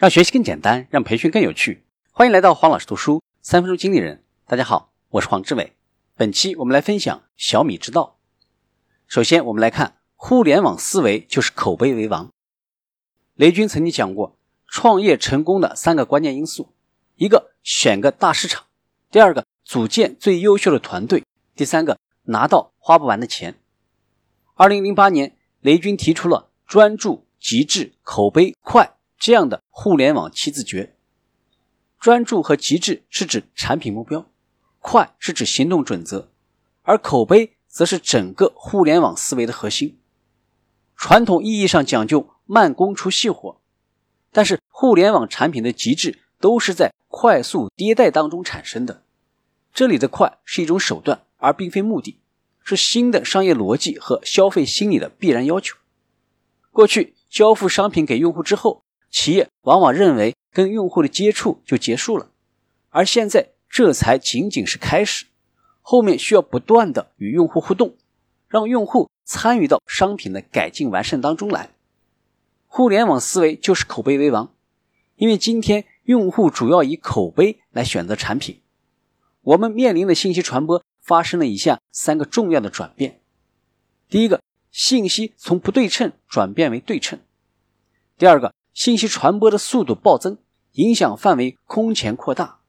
让学习更简单，让培训更有趣。欢迎来到黄老师读书三分钟经理人。大家好，我是黄志伟。本期我们来分享小米之道。首先，我们来看互联网思维就是口碑为王。雷军曾经讲过，创业成功的三个关键因素：一个选个大市场，第二个组建最优秀的团队，第三个拿到花不完的钱。二零零八年，雷军提出了专注、极致、口碑快。这样的互联网七字诀，专注和极致是指产品目标，快是指行动准则，而口碑则是整个互联网思维的核心。传统意义上讲究慢工出细活，但是互联网产品的极致都是在快速迭代当中产生的。这里的快是一种手段，而并非目的，是新的商业逻辑和消费心理的必然要求。过去交付商品给用户之后。企业往往认为跟用户的接触就结束了，而现在这才仅仅是开始，后面需要不断的与用户互动，让用户参与到商品的改进完善当中来。互联网思维就是口碑为王，因为今天用户主要以口碑来选择产品。我们面临的信息传播发生了以下三个重要的转变：第一个，信息从不对称转变为对称；第二个。信息传播的速度暴增，影响范围空前扩大。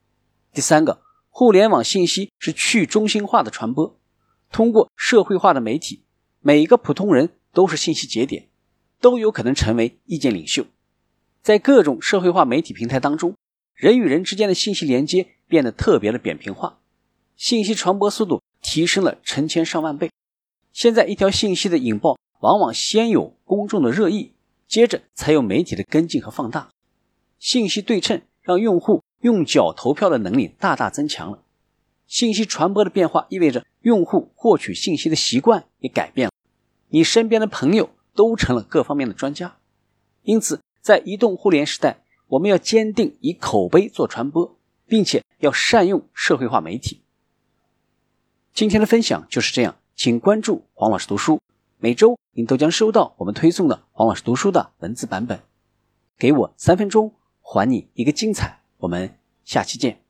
第三个，互联网信息是去中心化的传播，通过社会化的媒体，每个普通人都是信息节点，都有可能成为意见领袖。在各种社会化媒体平台当中，人与人之间的信息连接变得特别的扁平化，信息传播速度提升了成千上万倍。现在，一条信息的引爆往往先有公众的热议。接着才有媒体的跟进和放大，信息对称让用户用脚投票的能力大大增强了。信息传播的变化意味着用户获取信息的习惯也改变了。你身边的朋友都成了各方面的专家，因此在移动互联时代，我们要坚定以口碑做传播，并且要善用社会化媒体。今天的分享就是这样，请关注黄老师读书。每周您都将收到我们推送的黄老师读书的文字版本。给我三分钟，还你一个精彩。我们下期见。